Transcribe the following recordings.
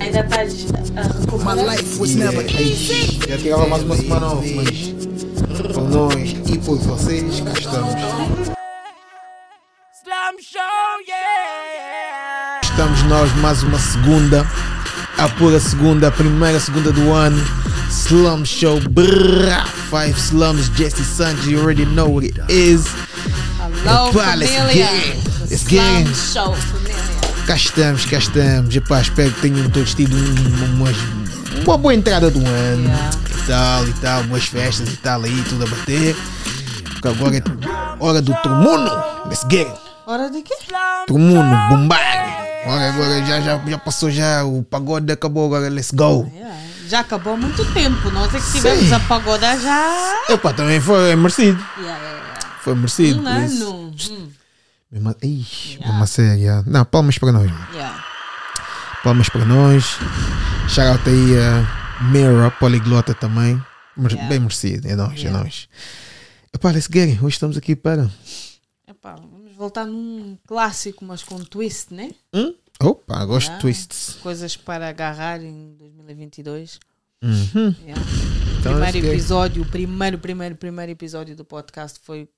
Ainda estás a My recuperar? life was never easy. Já tirava mais uma semana off, mas por nós e por vocês, cá estamos. Slam show, yeah. Estamos nós mais uma segunda, a pura segunda, a primeira segunda do ano. Slum Show, brrr, Five Slums, Jesse Santos, you already know what it is. Hello, let's família. get it. Let's get Slam it. Show. Cá estamos, cá estamos. Epá, espero que tenham todos tido um- umas- uma boa entrada do ano Yeah. e tal, e tal, boas festas e tal, aí tudo a bater. Porque agora é hora do Tumuno. Let's get it. Hora de quê? Tumuno, bombar. Agora, agora já, já, já passou já, o pagode acabou, agora let's go. Yeah, Já acabou há muito tempo. Nós é que tivemos Sim. a pagoda já. Epá, também foi merecido. Yeah. Foi merecido. Um ano. Hum, Mesmo, ixi, mesmo a sério. yeah. Não, palmas para nós. yeah. Palmas para nós. Shout out aí a Mira, poliglota também. Yeah. Bem merecido, é nós, Yeah. é nós. Epá, let's get it. Hoje estamos aqui para. Epá, vamos voltar num clássico, mas com twist, né? Hum? Opa, gosto Yeah. de twists. Coisas para agarrar em 2022. Uhum. Yeah. Então, primeiro episódio, o primeiro, primeiro, primeiro episódio do podcast foi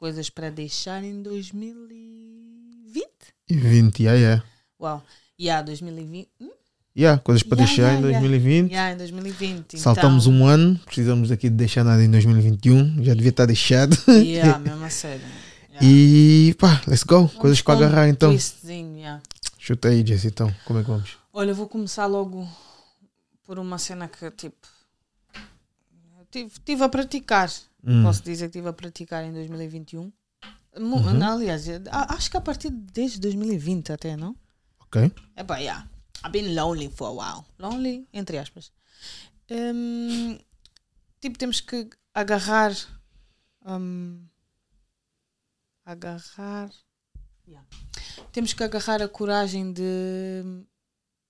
coisas para deixar em 2020. E 20, yeah, yeah. Uau. Yeah, 2020. Hum? Yeah, coisas para Yeah, deixar yeah, em yeah. 2020. Yeah, em 2020. Saltamos então, um ano, precisamos aqui de deixar nada em 2021. Já devia estar deixado. Yeah, mesmo a sério. Yeah. E pá, let's go. Coisas para um agarrar então. yeah. Chuta aí, Jesse, então. Como é que vamos? Olha, eu vou começar logo por uma cena que, tipo, tive, tive a praticar. Hum. Posso dizer que estive a praticar em 2021. Mu- Uhum. Aliás, a- acho que a partir desde 2020 até, não? Ok. É pá, yeah. I've been lonely for a while. Lonely, entre aspas. Hum, tipo, temos que agarrar. hum, agarrar. Yeah. Temos que agarrar a coragem de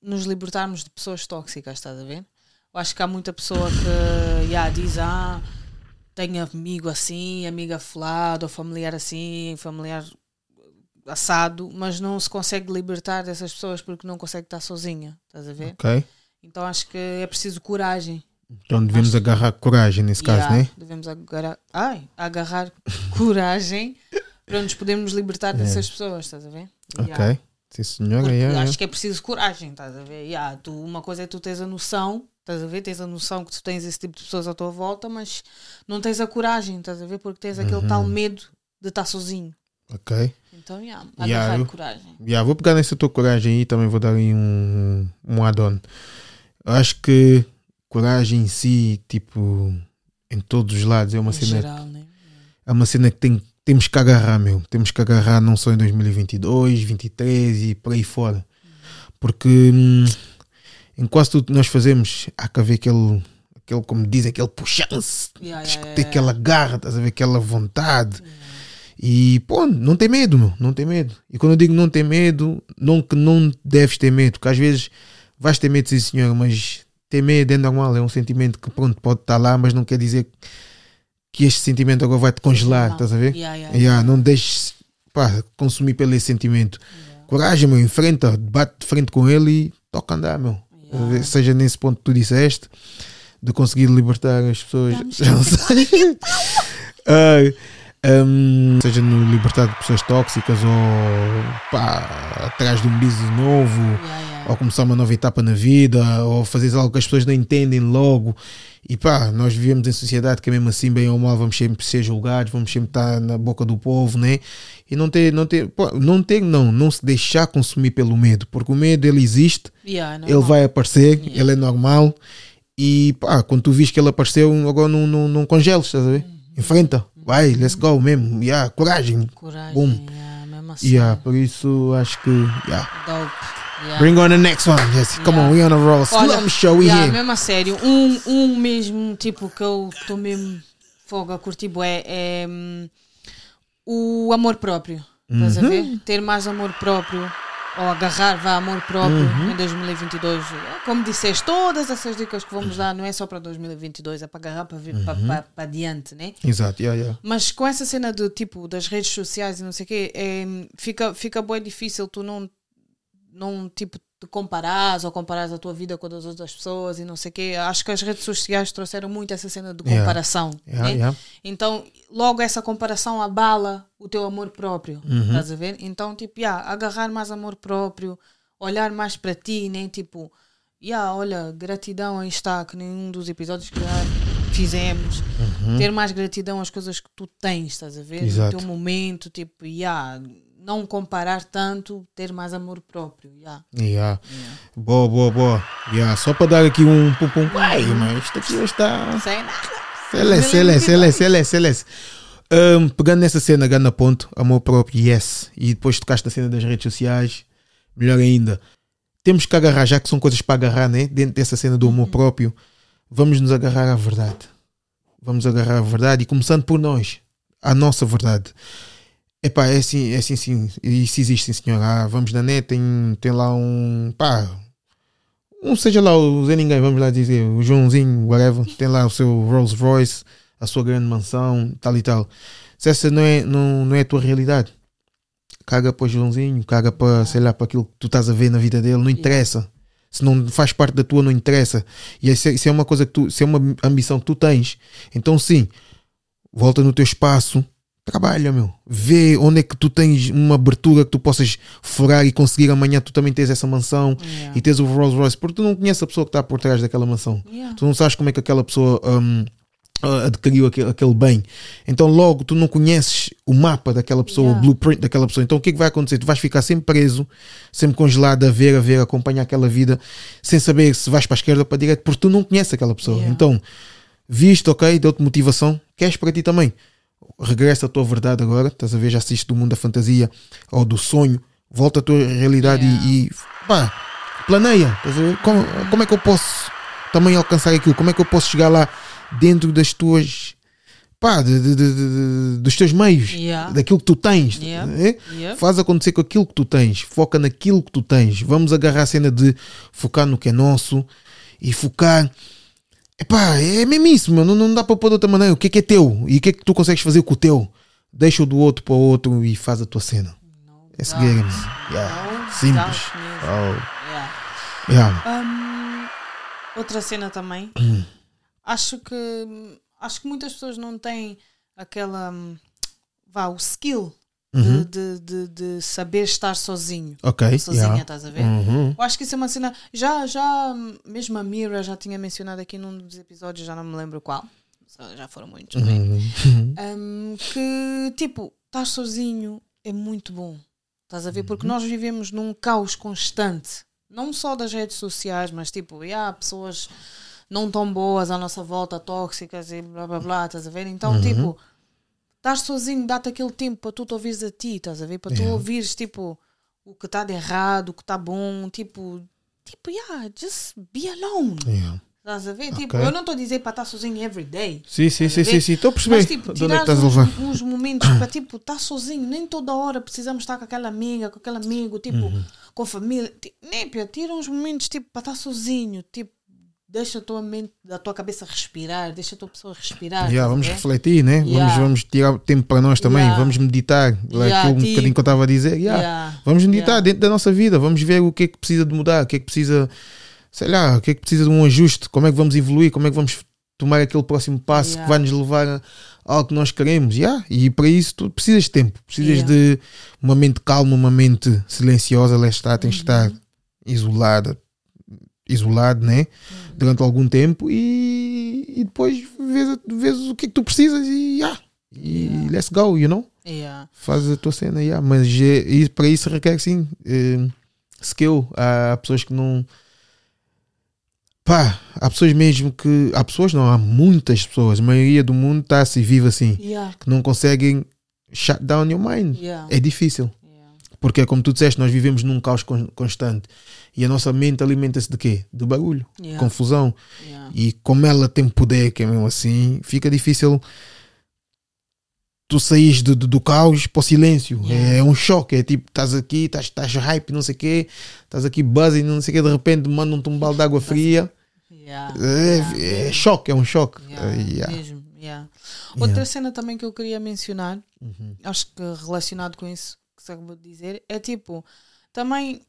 nos libertarmos de pessoas tóxicas, estás a ver? Eu acho que há muita pessoa que yeah, diz: Ah, tenho amigo assim, amiga fulado, ou familiar assim, familiar assado, mas não se consegue libertar dessas pessoas porque não consegue estar sozinha, estás a ver? Ok. Então acho que é preciso coragem. Então devemos agarrar coragem nesse caso, Yeah, né? Devemos agarrar, ai, agarrar coragem para nos podermos libertar dessas pessoas, estás a ver? Yeah. Ok. Sim, senhora. Yeah, acho yeah. que é preciso coragem, estás a ver? Yeah, tu, uma coisa é tu tens a noção, estás a ver? Tens a noção que tu tens esse tipo de pessoas à tua volta, mas não tens a coragem, estás a ver? Porque tens aquele tal medo de estar sozinho. Ok. Então, yeah, Yeah, agarrar eu- coragem. Yeah, vou pegar nessa tua coragem e também vou dar aí um, um add-on. Acho que coragem em si, tipo, em todos os lados, é uma Em cena, geral, né? é uma cena que tem, temos que agarrar, meu. Temos que agarrar não só em 2022, 2023 e por aí fora. Porque hum, em quase tudo que nós fazemos, há que haver aquele, aquele como dizem, aquele puxance. Yeah, yeah, que ter yeah, aquela garra, estás a ver aquela vontade. E pô, não tem medo, meu, não tem medo. E quando eu digo não tem medo, não que não deves ter medo, porque às vezes vais ter medo, sim senhor, mas ter medo é normal, é um sentimento que pronto, pode estar lá, mas não quer dizer que este sentimento agora vai te congelar, estás a ver? Yeah, yeah, Yeah, não deixes pá, consumir pelo esse sentimento. Coragem, meu, enfrenta, bate de frente com ele e toca andar, meu. Yeah. Seja nesse ponto que tu disseste, de conseguir libertar as pessoas. Já não sei. Hum, seja no libertar de pessoas tóxicas ou pá, atrás de um business novo Yeah, yeah. ou começar uma nova etapa na vida, ou fazer algo que as pessoas não entendem logo. E pá, nós vivemos em sociedade que mesmo assim, bem ou mal, vamos sempre ser julgados, vamos sempre estar na boca do povo, né? E não ter, não ter, pô, não ter, não, não se deixar consumir pelo medo, porque o medo ele existe, Yeah, ele normal. vai aparecer, ele é normal. E pá, quando tu viste que ele apareceu, agora não, não, não congeles, estás a ver? Uhum. Enfrenta, vai, let's go mesmo, yeah, coragem. Coragem, Boom. yeah, mesmo assim. Yeah, por isso acho que, yeah. Dope. Yeah. Bring on the next one, Jesse. Come on, we on a roll. Olha, Slum show, we yeah, here. mesmo a sério, um, um mesmo tipo que eu estou mesmo fogo a curtir bué, é hum, o amor próprio. Estás Uhum. a ver? Ter mais amor próprio ou agarrar vá amor próprio Uhum. em 2022. É, Como disseste, todas essas dicas que vamos dar não é só para 2022, é para agarrar para vir para, Uhum. para, para adiante, né? Exato, yeah, yeah. Mas com essa cena do tipo das redes sociais e não sei o quê, é, fica, fica bem difícil tu não não tipo te comparares ou comparares a tua vida com a das outras pessoas e não sei o quê. Acho que as redes sociais trouxeram muito essa cena de comparação. Yeah, né? yeah. Então, logo essa comparação abala o teu amor próprio. Uhum. Estás a ver? Então, tipo, yeah, agarrar mais amor próprio, olhar mais para ti, né? Tipo, yeah, olha, gratidão aí está, que nenhum dos episódios que já fizemos. Ter mais gratidão às coisas que tu tens, estás a ver? Uhum. Exato. No teu momento, tipo, yeah, não comparar tanto, ter mais amor próprio. Yeah. Yeah. Boa, boa, boa. Yeah. Só para dar aqui um pum pum. Ai, mas isto aqui hoje está. Sem nada. Celeste, celeste, celeste, celeste, celeste. Um, pegando nessa cena, gana ponto, amor próprio, yes. E depois tocaste na cena das redes sociais, melhor ainda. Temos que agarrar, já que são coisas para agarrar, né? Dentro dessa cena do amor próprio, vamos nos agarrar à verdade. Vamos agarrar à verdade e começando por nós, a nossa verdade. Epá, é assim, é assim, sim. Isso existe, sim, senhor. Ah, vamos na net, tem, tem lá um. Pá, um seja lá o Zé Ninguém, vamos lá dizer, o Joãozinho, whatever, tem lá o seu Rolls Royce, a sua grande mansão, tal e tal. Se essa não é, não, não é a tua realidade, caga para o Joãozinho, caga para, sei lá, para aquilo que tu estás a ver na vida dele, não interessa. Se não faz parte da tua, não interessa. E isso é, é uma coisa que tu, se é uma ambição que tu tens, então sim, volta no teu espaço, trabalha, meu. Vê onde é que tu tens uma abertura que tu possas furar e conseguir amanhã tu também tens essa mansão Yeah. e tens o Rolls Royce, porque tu não conheces a pessoa que está por trás daquela mansão. Yeah. Tu não sabes como é que aquela pessoa hum, ah, adquiriu aquele, aquele bem. Então, logo, tu não conheces o mapa daquela pessoa, Yeah. o blueprint daquela pessoa. Então, o que é que vai acontecer? Tu vais ficar sempre preso, sempre congelado a ver, a ver, a acompanhar aquela vida, sem saber se vais para a esquerda ou para a direita, porque tu não conheces aquela pessoa. Então, viste, ok, deu-te motivação, queres para ti também. Regressa à tua verdade agora, estás a ver, já assiste do mundo da fantasia ou do sonho, volta à tua realidade Yeah. e, e pá, planeia, estás a ver? Como, como é que eu posso também alcançar aquilo? Como é que eu posso chegar lá dentro das tuas, pá, de- de- de- de- dos teus meios, Yeah. daquilo que tu tens, Yeah. é? Yeah. Faz acontecer com aquilo que tu tens, foca naquilo que tu tens. Vamos agarrar a cena de focar no que é nosso e focar. Epá, é mesmo isso, meu. Não, não dá para pôr de outra maneira. O que é que é teu e o que é que tu consegues fazer com o teu? Deixa o do outro para o outro e faz a tua cena. É esse game. Yeah. Não Simples. dá. Oh. Yeah. Yeah. Hum, outra cena também. Hum. acho que acho que muitas pessoas não têm aquela hum, vá, o skill Uhum. de, de, de, de saber estar sozinho. Ok. Sozinha, yeah. estás a ver? Uhum. Eu acho que isso é uma cena. Já, já, mesmo a Mira já tinha mencionado aqui num dos episódios, já não me lembro qual. Já foram muitos, bem. Uhum. Um, que tipo, estar sozinho é muito bom. Estás a ver? Porque nós vivemos num caos constante, não só das redes sociais, mas tipo, e há pessoas não tão boas à nossa volta, tóxicas e blá blá blá, estás a ver? Então, tipo, estar sozinho dá-te aquele tempo para tu te ouvires a ti, estás a ver? Para tu Yeah. ouvires tipo o que está de errado, o que está bom, tipo, tipo, yeah, just be alone. Yeah. Estás a ver? Tipo, Ok. eu não estou a dizer para estar sozinho every day. Sim, sim, Estás sim, sim, sim. Estou a perceber Mas tipo, é tirar estás a uns, uns momentos para tipo, estar sozinho, nem toda hora precisamos estar com aquela amiga, com aquele amigo, tipo, Uhum. com a família. Népia, tira uns momentos tipo para estar sozinho, tipo, deixa a tua mente, a tua cabeça respirar, deixa a tua pessoa respirar. Yeah, vamos ver? refletir, né? Vamos, Yeah. vamos tirar tempo para nós também, Yeah. vamos meditar. Yeah, aquilo um tipo- bocadinho que eu estava a dizer. Vamos meditar dentro da nossa vida, vamos ver o que é que precisa de mudar, o que é que precisa, sei lá, o que é que precisa de um ajuste, como é que vamos evoluir, como é que vamos tomar aquele próximo passo que vai nos levar a algo que nós queremos. Yeah. E para isso tu precisas de tempo, precisas de uma mente calma, uma mente silenciosa, lá está, tens de Uhum. estar isolada, isolado, né? Uhum. Durante algum tempo e, e depois vês, vês o que é que tu precisas e, yeah. e Yeah. let's go, you know? Yeah. faz a tua cena, yeah. mas é- e para isso requer sim eh, skill. Há pessoas que não. Pá, há pessoas mesmo que. Há pessoas, não, há muitas pessoas, a maioria do mundo está se vive assim, Yeah. que não conseguem shut down your mind. Yeah. É difícil, Porque, como tu disseste, nós vivemos num caos con- constante e a nossa mente alimenta-se de quê? De barulho, Yeah. confusão. Yeah. E como ela tem poder, que é mesmo assim, fica difícil tu saís do, do, do caos para o silêncio. Yeah. É um choque. É tipo, estás aqui, estás, estás hype, não sei o quê, estás aqui buzzing, não sei o quê, de repente mandam-te um balde de água fria. Yeah. É, Yeah. é choque, é um choque. Yeah, yeah. mesmo. Outra cena também que eu queria mencionar, Uhum. acho que relacionado com isso que você acabou de dizer, é tipo, também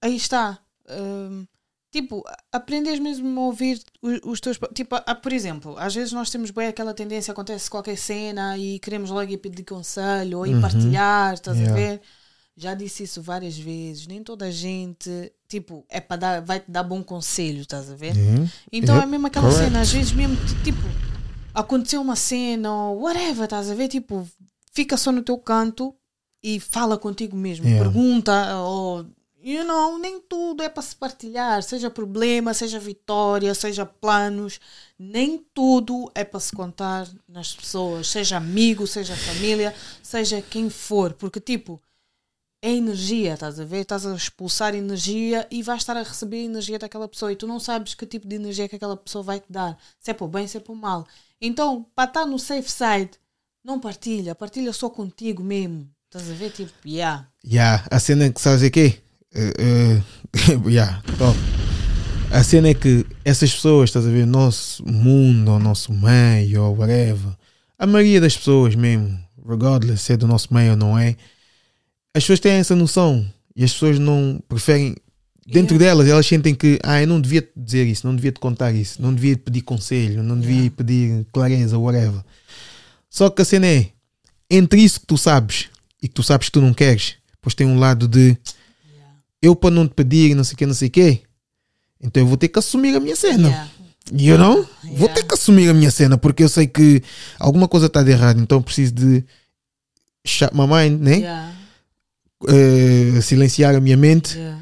aí está. hum, tipo, aprendes mesmo a ouvir os, os teus. Tipo, ah, por exemplo, às vezes nós temos bem aquela tendência, acontece qualquer cena e queremos logo ir pedir conselho ou ir partilhar, estás a Yeah. ver? Já disse isso várias vezes. Nem toda a gente, tipo, é para dar, vai te dar bom conselho, estás a ver? Uhum. Então Yep, é mesmo aquela correct. cena, às vezes mesmo, tipo, aconteceu uma cena ou whatever, estás a ver? Tipo, fica só no teu canto e fala contigo mesmo. Yeah. Pergunta, ou, you know, nem tudo é para se partilhar, seja problema, seja vitória, seja planos, nem tudo é para se contar nas pessoas, seja amigo, seja família, seja quem for, porque tipo. É energia, estás a ver? Estás a expulsar energia e vais estar a receber energia daquela pessoa e tu não sabes que tipo de energia que aquela pessoa vai te dar. Se é para o bem, se é para o mal. Então, para estar no safe side, não partilha, partilha só contigo mesmo. Estás a ver? Tipo, yeah. Yeah, a cena é que sabes o quê? Uh, uh, yeah, top. A cena é que essas pessoas, estás a ver, nosso mundo, ou nosso meio, ou whatever, a maioria das pessoas mesmo, regardless se é do nosso meio ou não é, as pessoas têm essa noção e as pessoas não preferem, dentro delas, elas sentem que, ah, eu não devia te dizer isso, não devia te contar isso, não devia pedir conselho, não devia Yeah. pedir clareza, whatever. Só que a cena é, entre isso que tu sabes e que tu sabes que tu não queres, depois tem um lado de eu para não te pedir não sei o que, não sei o que, então eu vou ter que assumir a minha cena. Yeah. You know? Vou Yeah. ter que assumir a minha cena porque eu sei que alguma coisa está de errado, então eu preciso de shut my mind, né? Yeah. Eh, silenciar a minha mente, Yeah.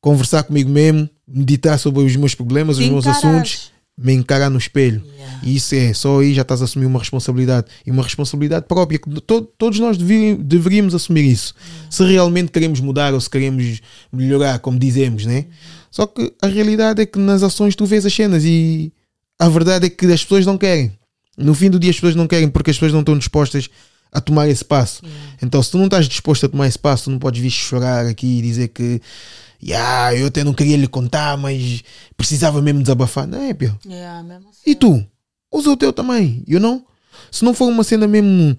conversar comigo mesmo, meditar sobre os meus problemas, os meus assuntos, me encarar no espelho. Yeah. E isso é, só aí já estás a assumir uma responsabilidade. E uma responsabilidade própria. que to- todos nós deveríamos assumir isso. Se realmente queremos mudar ou se queremos melhorar, como dizemos, né? Só que a realidade é que nas ações tu vês as cenas e a verdade é que as pessoas não querem. No fim do dia as pessoas não querem porque as pessoas não estão dispostas a tomar esse passo. Então, se tu não estás disposto a tomar esse passo, tu não podes vir chorar aqui e dizer que "Ya, eu até não queria lhe contar, mas precisava mesmo desabafar. Não é, Pio? Yeah, mesmo assim. E tu? Usa o teu também, you know? Se não for uma cena mesmo,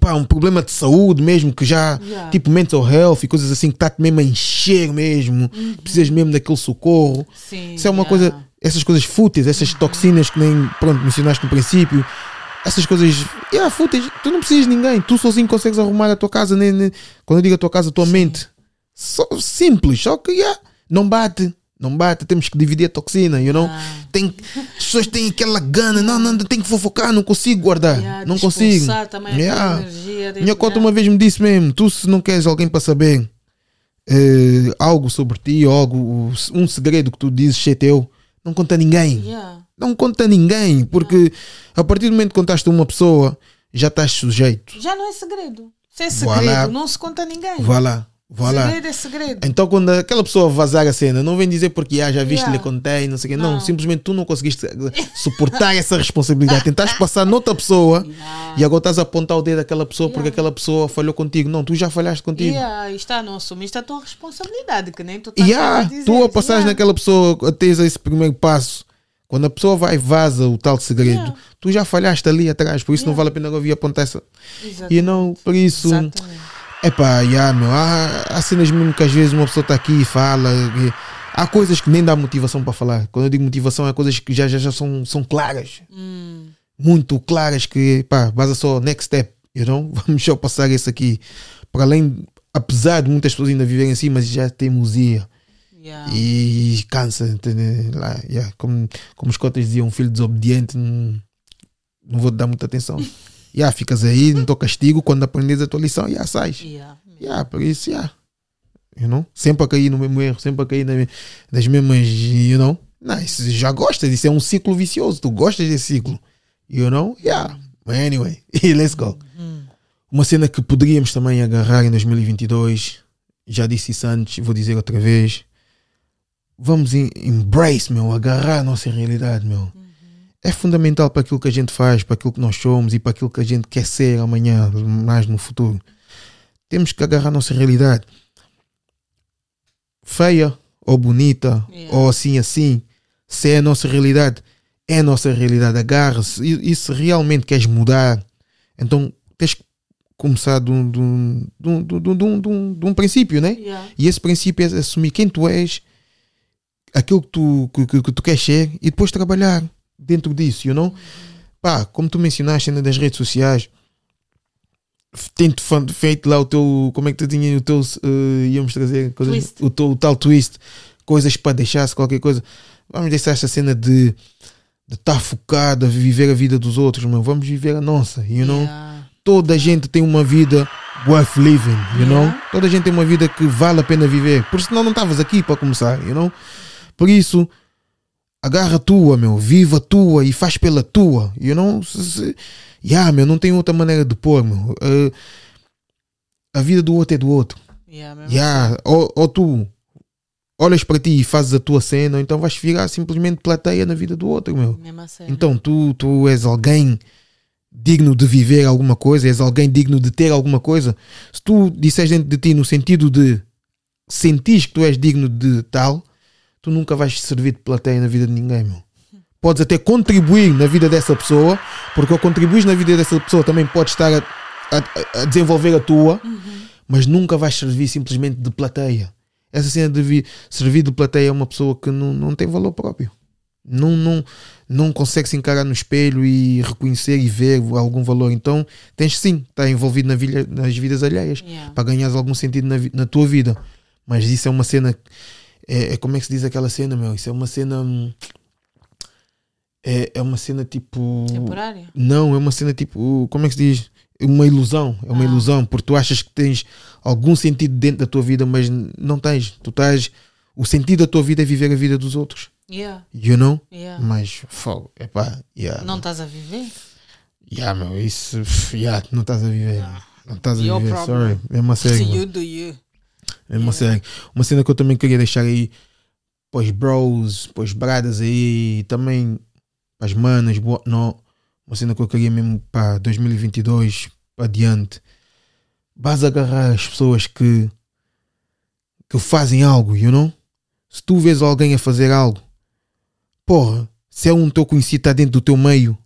pá, um problema de saúde mesmo, que já, Yeah. tipo mental health e coisas assim, que está-te mesmo a encher mesmo, precisas mesmo daquele socorro. Sim, Isso é uma yeah. coisa, essas coisas fúteis, essas toxinas que nem, pronto, mencionaste no princípio, essas coisas, yeah, fúteis, tu não precisas de ninguém, tu sozinho consegues arrumar a tua casa, nem, nem- quando eu digo a tua casa, a tua mente. Só, simples, só que, yeah, não bate, não bate, temos que dividir a toxina, you know? Ah. Tem, as pessoas têm aquela gana, não, não, tem que fofocar, não consigo guardar, Yeah, não consigo. também Yeah. energia Minha cota yeah. uma vez me disse mesmo: tu, se não queres alguém para saber eh, algo sobre ti, algo, um segredo que tu dizes ser teu, não conta a ninguém. Yeah. Não conta a ninguém, porque a partir do momento que contaste a uma pessoa, já estás sujeito. Já não é segredo. Se é segredo, lá. não se conta a ninguém. Vá lá, vá lá. Segredo é segredo. Então, quando aquela pessoa vazar a cena, não vem dizer porque ah, já viste, Yeah. lhe contei, não sei o quê. Não. Não. simplesmente tu não conseguiste suportar essa responsabilidade. Tentaste passar noutra pessoa Yeah. e agora estás a apontar o dedo àquela pessoa porque Yeah. aquela pessoa falhou contigo. Não, tu já falhaste contigo. Yeah, está, não assumiste a tua responsabilidade, que nem tu estás E ah, a dizer. tu a passares Yeah. naquela pessoa, a teres esse primeiro passo, quando a pessoa vai e vaza o tal segredo, Yeah. tu já falhaste ali atrás, por isso não Yeah. vale a pena agora vir apontar essa. Exatamente. E não, por isso, Exatamente. É pá, yeah, meu, há, há cenas mesmo que às vezes uma pessoa está aqui e fala. e há coisas que nem dá motivação para falar. Quando eu digo motivação, é coisas que já, já, já são, são claras, Hum, muito claras, que pá, basta só next step, you know? Vamos só passar isso aqui. Para além, apesar de muitas pessoas ainda viverem assim, mas já teimosia. yeah. E cansa, entende? Lá, yeah, como, como os cotas diziam, um filho desobediente, não, não vou te dar muita atenção. yeah, ficas aí, não estou castigo, quando aprendes a tua lição, yeah, sais. Yeah. Yeah, por isso, yeah. You know? Sempre a cair no mesmo erro, sempre a cair na, nas mesmas, you know? Não, isso já gostas, isso é um ciclo vicioso, tu gostas desse ciclo. You know? Yeah. But anyway, let's go. Uma cena que poderíamos também agarrar em 2022, já disse isso antes, vou dizer outra vez. Vamos em- embrace, meu, agarrar a nossa realidade, meu. É fundamental para aquilo que a gente faz, para aquilo que nós somos e para aquilo que a gente quer ser amanhã, mais no futuro. Temos que agarrar a nossa realidade. Feia ou bonita, Yeah. ou assim, assim, se é a nossa realidade, é a nossa realidade. Agarra-se. E, e se realmente queres mudar, então tens que começar de um, de um, de um, de um, de um, de um, princípio, né? Yeah. E esse princípio é assumir quem tu és, aquilo que tu, que, que- que tu queres ser e depois trabalhar dentro disso, you know? Pá, como tu mencionaste ainda das redes sociais, tento feito lá o teu, como é que tu tinha o teu, eh, íamos trazer coisas, o teu o tal twist, coisas para deixar-se qualquer coisa. Vamos deixar essa cena de estar focado a viver a vida dos outros, mano. Vamos viver a nossa, you know? Yeah. toda a gente tem uma vida worth living, you know? Yeah. Toda a gente tem uma vida que vale a pena viver. Por senão não estavas aqui para começar, you know? Por isso, agarra a tua, meu, viva a tua e faz pela tua, know? Se, se, yeah, meu, não tem outra maneira de pôr, meu. Eh, a vida do outro é do outro. Yeah, mesmo Yeah, ou, ou tu olhas para ti e fazes a tua cena, ou então vais virar simplesmente plateia na vida do outro, meu. assim. Então tu, tu és alguém digno de viver alguma coisa, és alguém digno de ter alguma coisa. Se tu disseres dentro de ti no sentido de sentir que tu és digno de tal, tu nunca vais servir de plateia na vida de ninguém, meu. Podes até contribuir na vida dessa pessoa, porque ao contribuir na vida dessa pessoa também podes estar a, a- a desenvolver a tua, mas nunca vais servir simplesmente de plateia. Essa cena de vi- servir de plateia é uma pessoa que não, não tem valor próprio não, não, não consegue se encarar no espelho e reconhecer e ver algum valor. Então tens sim estar envolvido na vida, nas vidas alheias Yeah. para ganhares algum sentido na, na tua vida. Mas isso é uma cena. É, é- como é que se diz aquela cena, meu? Isso é uma cena. hum, É, é uma cena tipo. Temporária. Não, é uma cena tipo. Como é que se diz? Uma ilusão. É uma Ah. ilusão, porque tu achas que tens algum sentido dentro da tua vida, mas não tens. Tu estás. O sentido da tua vida é viver a vida dos outros. Yeah. You know? Yeah. Mas, fogo, epá, yeah, Não estás a viver? yeah, meu, isso, yeah, não estás a viver, não estás a Your viver, problem. sorry, é uma mano, you do you. É uma série. Uma cena que eu também queria deixar aí, pois bros, pois bradas aí, também as manas, whatnot, uma cena que eu queria mesmo para 2022, para adiante, vais agarrar as pessoas que, que fazem algo, you know? Se tu vês alguém a fazer algo, porra, se é um teu conhecido está dentro do teu meio,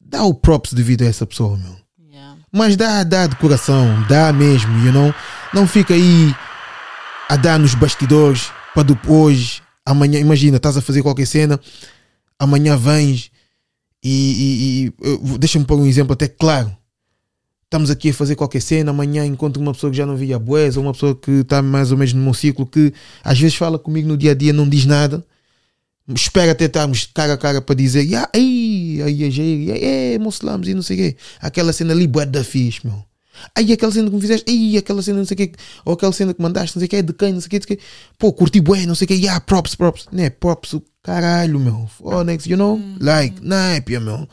dá o props devido a essa pessoa, meu. Yeah. Mas dá, dá de coração, dá mesmo, you know? Não fica aí a dar nos bastidores para depois, amanhã, imagina, estás a fazer qualquer cena, amanhã vens e, e- e, deixa-me pôr um exemplo até claro. Estamos aqui a fazer qualquer cena, amanhã encontro uma pessoa que já não via boés, ou uma pessoa que está mais ou menos no meu ciclo, que às vezes fala comigo no dia a dia, não diz nada, espera até estarmos cara a cara para dizer, "Ya, ei, aí a Jair, é, mocelamos e não sei o quê. Aquela cena ali, bué da fixe, meu. Aí aquela cena que me fizeste, aí aquela cena não sei o quê, ou aquela cena que mandaste, não sei o quê, de quem, não sei o quê, não sei o quê. Pô, curti bué, não sei o quê, yeah, props, props. Né, props caralho, meu. Oh, next, you know? Like, népia, meu.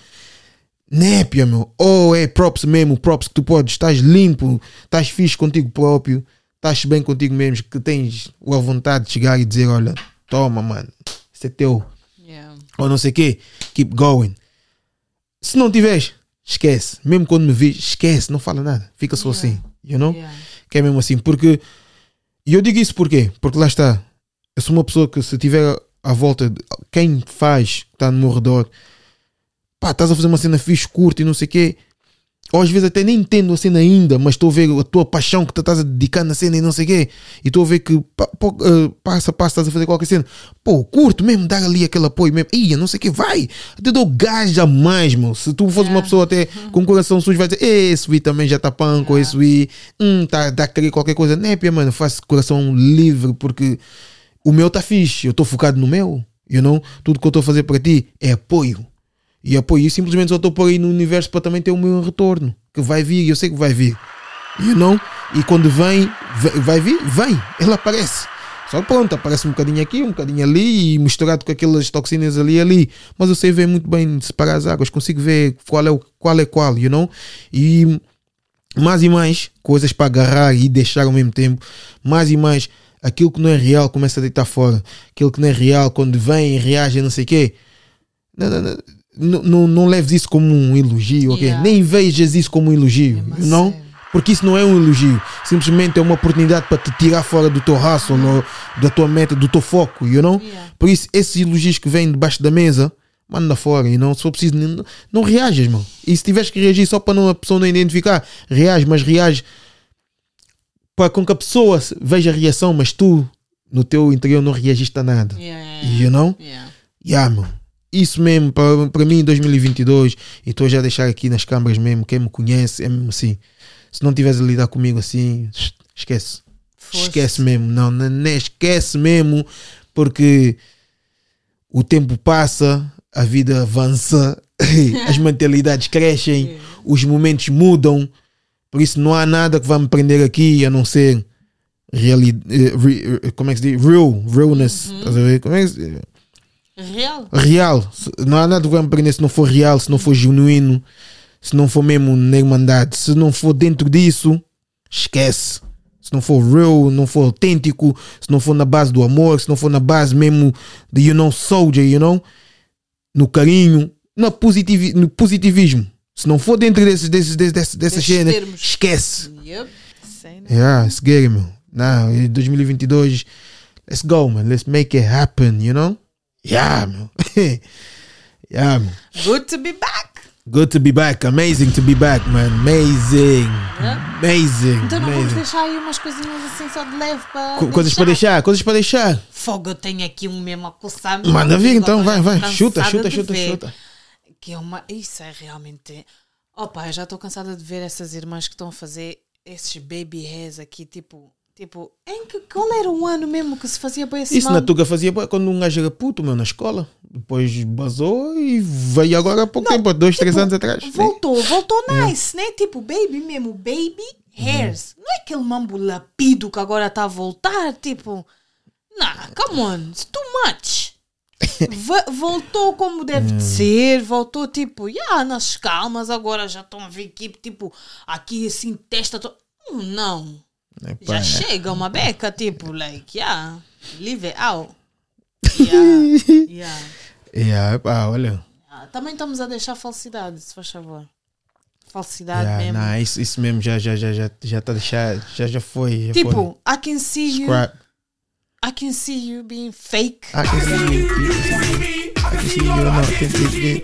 Népia, meu. Ou é props mesmo, props que tu podes, estás limpo, estás fixe contigo próprio, estás bem contigo mesmo, que tens a vontade de chegar e dizer, olha, toma, mano, isso é teu Yeah. ou não sei o quê, keep going. Se não tiveres, esquece. Mesmo quando me vês, esquece, não fala nada. Fica só Yeah. assim, you know? Yeah. Que é mesmo assim, porque. E eu digo isso porquê? Porque lá está. Eu sou uma pessoa que se tiver à volta, de, quem faz, que está no meu redor, pá, estás a fazer uma cena fixe, curta e não sei o quê. Ou às vezes até nem entendo a cena ainda, mas estou a ver a tua paixão que tu estás a dedicar na cena e não sei o quê. E estou a ver que pa- po- eh, passo a passo estás a fazer qualquer cena. Pô, curto mesmo, dar ali aquele apoio mesmo. Ia, não sei o quê, vai. Até dou gás a mais, meu. Se tu fores uma pessoa até com o coração sujo, vai dizer, "Ei, esse Wii também já está panco, Yeah. esse Wii, hum, tá, tá a querer qualquer coisa. Népia, mano, faço coração livre porque o meu tá fixe. Eu estou focado no meu, you know? Tudo que eu estou a fazer para ti é apoio. E apoio, e simplesmente só estou por aí no universo para também ter o meu retorno. Que vai vir, eu sei que vai vir. You know? E quando vem, vai- vir, vem, ele aparece. Só pronto, aparece um bocadinho aqui, um bocadinho ali, e misturado com aquelas toxinas ali e ali. Mas eu sei ver muito bem separar as águas, consigo ver qual é o qual é qual, you know? E mais e mais coisas para agarrar e deixar ao mesmo tempo. Mais e mais aquilo que não é real começa a deitar fora. Aquilo que não é real, quando vem reage, não sei o quê. Não, não, não, não, não, leves isso como um elogio, ok? Yeah. Nem vejas isso como um elogio, a não? sério. Porque isso não é um elogio. Simplesmente é uma oportunidade para te tirar fora do teu ou da tua meta, do teu foco, you know? Yeah. Por isso, esses elogios que vêm debaixo da mesa, manda fora. E não, se for preciso, não, não reajas, mano. E se tiveres que reagir só para não, a pessoa não identificar, reage, mas reage para com que a pessoa veja a reação, mas tu, no teu interior, não reagiste a nada. Yeah, You know? yeah. Yeah, meu. Isso mesmo, para, para mim em 2022, e estou já a deixar aqui nas câmaras mesmo, quem me conhece, é mesmo assim. Se não tiveres a lidar comigo assim, esquece. Foste. Esquece mesmo, não, não esquece mesmo, porque o tempo passa, a vida avança, as mentalidades crescem, os momentos mudam, por isso não há nada que vá me prender aqui a não ser realidade, como é que se diz? Real, realness, estás a ver? Como é que se diz? Real. real. Não há nada que vai me prender se não for real, se não for genuíno, se não for mesmo na irmandade. Se não for dentro disso, esquece. Se não for real, não for autêntico, se não for na base do amor, se não for na base mesmo de, you know, soldier, you know, no carinho, no, positivi no positivismo. Se não for dentro desses, desses, desses, dessas, cenas, esquece. Yep. Sei, né? Yeah, it's good, meu. Em 2022, let's go, man. Let's make it happen, you know? Yeah, meu. yeah, man. Good to be back. Good to be back. Amazing to be back, man. Amazing. Yeah. Amazing. Então não vamos amazing. deixar aí umas coisinhas assim só de leve para. Co- Coisas para deixar, coisas para deixar. Fogo, eu tenho aqui um mesmo a coçar. Manda vir então, vai, vai. Chuta, chuta, chuta, ver. chuta. Que é uma. Isso é realmente. Opa, eu já estou cansada de ver essas irmãs que estão a fazer esses baby hairs aqui, tipo. Tipo, em que, qual era o ano mesmo que se fazia bem esse Isso mal? na Tuga fazia bué quando um gajo era puto, meu, na escola. Depois basou e veio agora há pouco tempo, há dois, três anos atrás. Voltou, voltou nice, né? Tipo, baby mesmo, baby hairs. Não é aquele mambo lapido que agora está a voltar, tipo. Nah, come on, it's too much. Voltou como deve de ser, voltou tipo, yeah, nas calmas, agora já estão a vir aqui, tipo, aqui assim, testa. To... Hum, não, Epá, já é. chega uma beca, tipo, like, yeah, leave it out. Yeah, yeah. Yeah, epá, olha. Também estamos a deixar falsidade, se faz favor. Falsidade Yeah, mesmo. nah, isso, isso mesmo já já já já já está deixado, já já foi. Já foi. tipo, I can see you. Scrap. I can see you being fake. I can see you. you. Can see.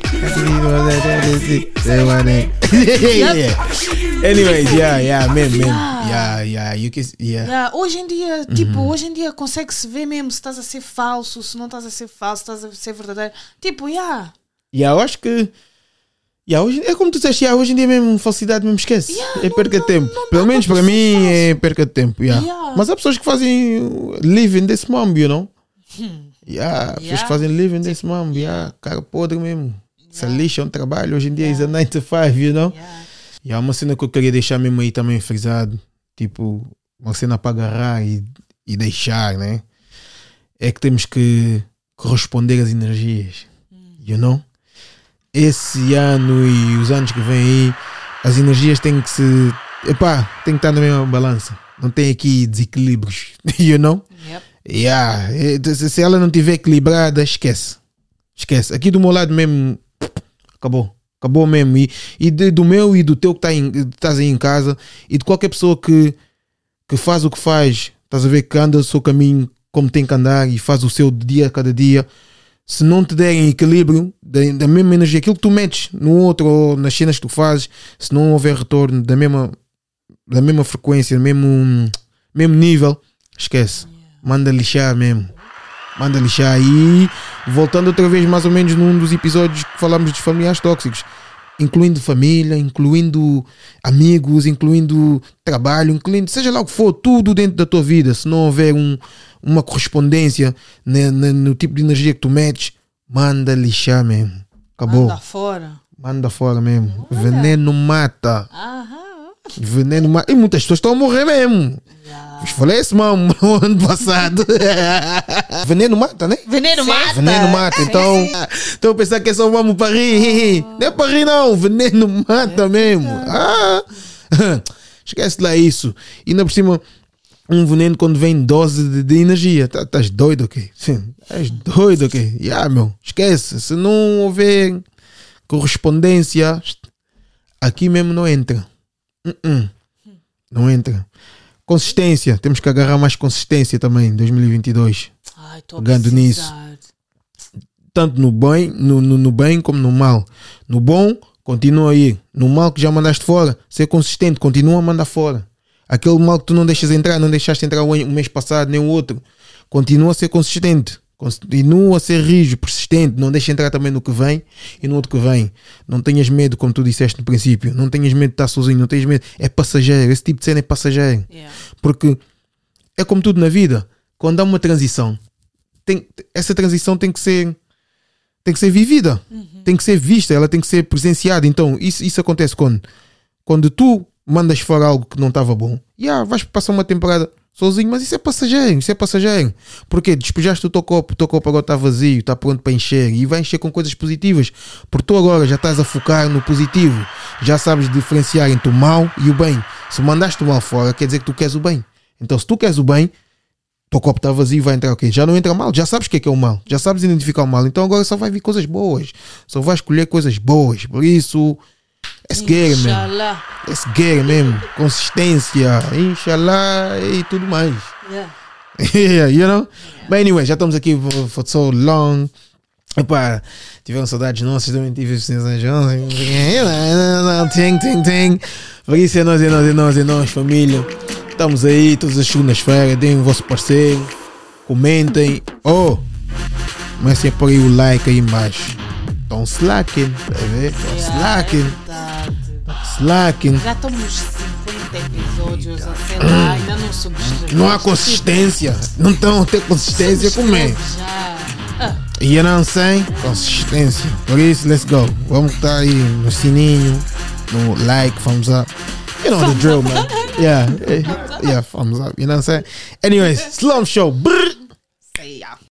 That. Anyways, yeah, yeah, man, man. Yeah, yeah. You can, yeah. Yeah, hoje em dia, Uhum. tipo, hoje em dia consegue-se ver mesmo se estás a ser falso, se não estás a ser falso, se estás a ser verdadeiro. Tipo, yeah. Yeah, eu acho que. Yeah, hoje, é como tu disseste, yeah, hoje em dia mesmo falsidade mesmo esquece. Yeah, é não- perca de não- tempo. não dá Pelo menos para mim é perca de tempo. Yeah. Mas há pessoas que fazem live in this mom, you know? Yeah, pessoas. Yeah. que fazem in this mom. Yeah, cara podre mesmo. Se lixam trabalho. Hoje em dia é 9 to 5, you know? yeah. E há uma cena que eu queria deixar mesmo aí também frisado, tipo, uma cena para agarrar e, e deixar, né? É que temos que corresponder às energias, you know? Esse ano e os anos que vêm aí, as energias têm que se. Epá, tem que estar na mesma balança. Não tem aqui desequilíbrios, you know? Yep. Yeah. eh, Se ela não estiver equilibrada, esquece. Esquece. Aqui do meu lado mesmo, acabou. Acabou mesmo. E, e de- do meu e do teu que tá em- estás aí em casa e de qualquer pessoa que, que faz o que faz, estás a ver que anda o seu caminho como tem que andar e faz o seu dia a cada dia. Se não te derem equilíbrio da, da mesma energia, aquilo que tu metes no outro ou nas cenas que tu fazes, se não houver retorno da mesma, da mesma frequência, do mesmo, mesmo nível, esquece. Manda lixar mesmo. Manda lixar. E voltando outra vez, mais ou menos, num dos episódios que falamos dos familiares tóxicos, incluindo família, incluindo amigos, incluindo trabalho, incluindo seja lá o que for, tudo dentro da tua vida. Se não houver um, uma correspondência ne- ne- no tipo de energia que tu metes, manda lixar mesmo. Acabou. Anda fora. Manda fora mesmo. Veneno mata. Aham. Veneno mata. E muitas pessoas estão a morrer mesmo. Yeah. Eu falei esse mal no ano passado. Veneno mata, né? Veneno mata. Veneno mata, então. Estou a pensar que é só vamos para rir. Não é para rir, não. Veneno mata mesmo. Ah. Esquece lá isso. E ainda por cima, um veneno quando vem em dose de, de energia. Estás doido, ok? Sim. Estás doido, ok? Yeah, meu. Esquece. Se não houver correspondência, aqui mesmo não entra. Uh-uh. Não entra. Consistência. Temos que agarrar mais consistência também em 2022. Ai, Pegando nisso. tanto no bem, no, no, no bem como no mal. No bom, continua aí. No mal que já mandaste fora, ser consistente, continua a mandar fora. Aquele mal que tu não deixas entrar, não deixaste entrar o mês passado, nem o outro. Continua a ser consistente. Continua a ser rijo, persistente. Não deixa entrar também no que vem e no outro que vem. Não tenhas medo, como tu disseste no princípio. Não tenhas medo de estar sozinho. Não tenhas medo. É passageiro. Esse tipo de cena é passageiro. Yeah. Porque é como tudo na vida. Quando há uma transição, tem, essa transição tem que ser tem que ser vivida, tem que ser vista, ela tem que ser presenciada. Então, isso, isso acontece quando, quando tu mandas fora algo que não estava bom, yeah, vais passar uma temporada sozinho, mas isso é passageiro, isso é passageiro. Porque despejaste o teu copo, o teu copo agora está vazio, está pronto para encher e vai encher com coisas positivas. Porque tu agora já estás a focar no positivo, já sabes diferenciar entre o mal e o bem. Se mandaste o mal fora, quer dizer que tu queres o bem. Então, se tu queres o bem, teu copo está vazio, vai entrar o quê? Já não entra mal, já sabes o que é que é o mal, já sabes identificar o mal, então agora só vai vir coisas boas, só vai escolher coisas boas, por isso, let's get it, Inshallah. let's get it mesmo, consistência, inshallah e tudo mais. Yeah. yeah, you know? But anyway, já estamos aqui for, for so long. Epá, tiveram saudades nossas, também tive sensações Ting, ting, ting. Por isso é nós, é nós, é nós, é nós, família. Estamos aí todas as segundas-feiras. Deem o vosso parceiro. Comentem. Oh, comecem a pôr aí o like aí embaixo. Estão slacking, tá a ver? Estão Yeah, slacking, é slacking. Já estamos 50 episódios, a sei lá, ainda não subscrevemos. Não há consistência. Não estão a ter consistência como é. Já. Ah, E eu não sei consistência. Por isso, let's go. Vamos estar aí no sininho, no like, thumbs up. You know the drill, man. Yeah, eh, yeah, thumbs up. You know what I'm saying? Anyways, Slum Show. Brrr. sei lá.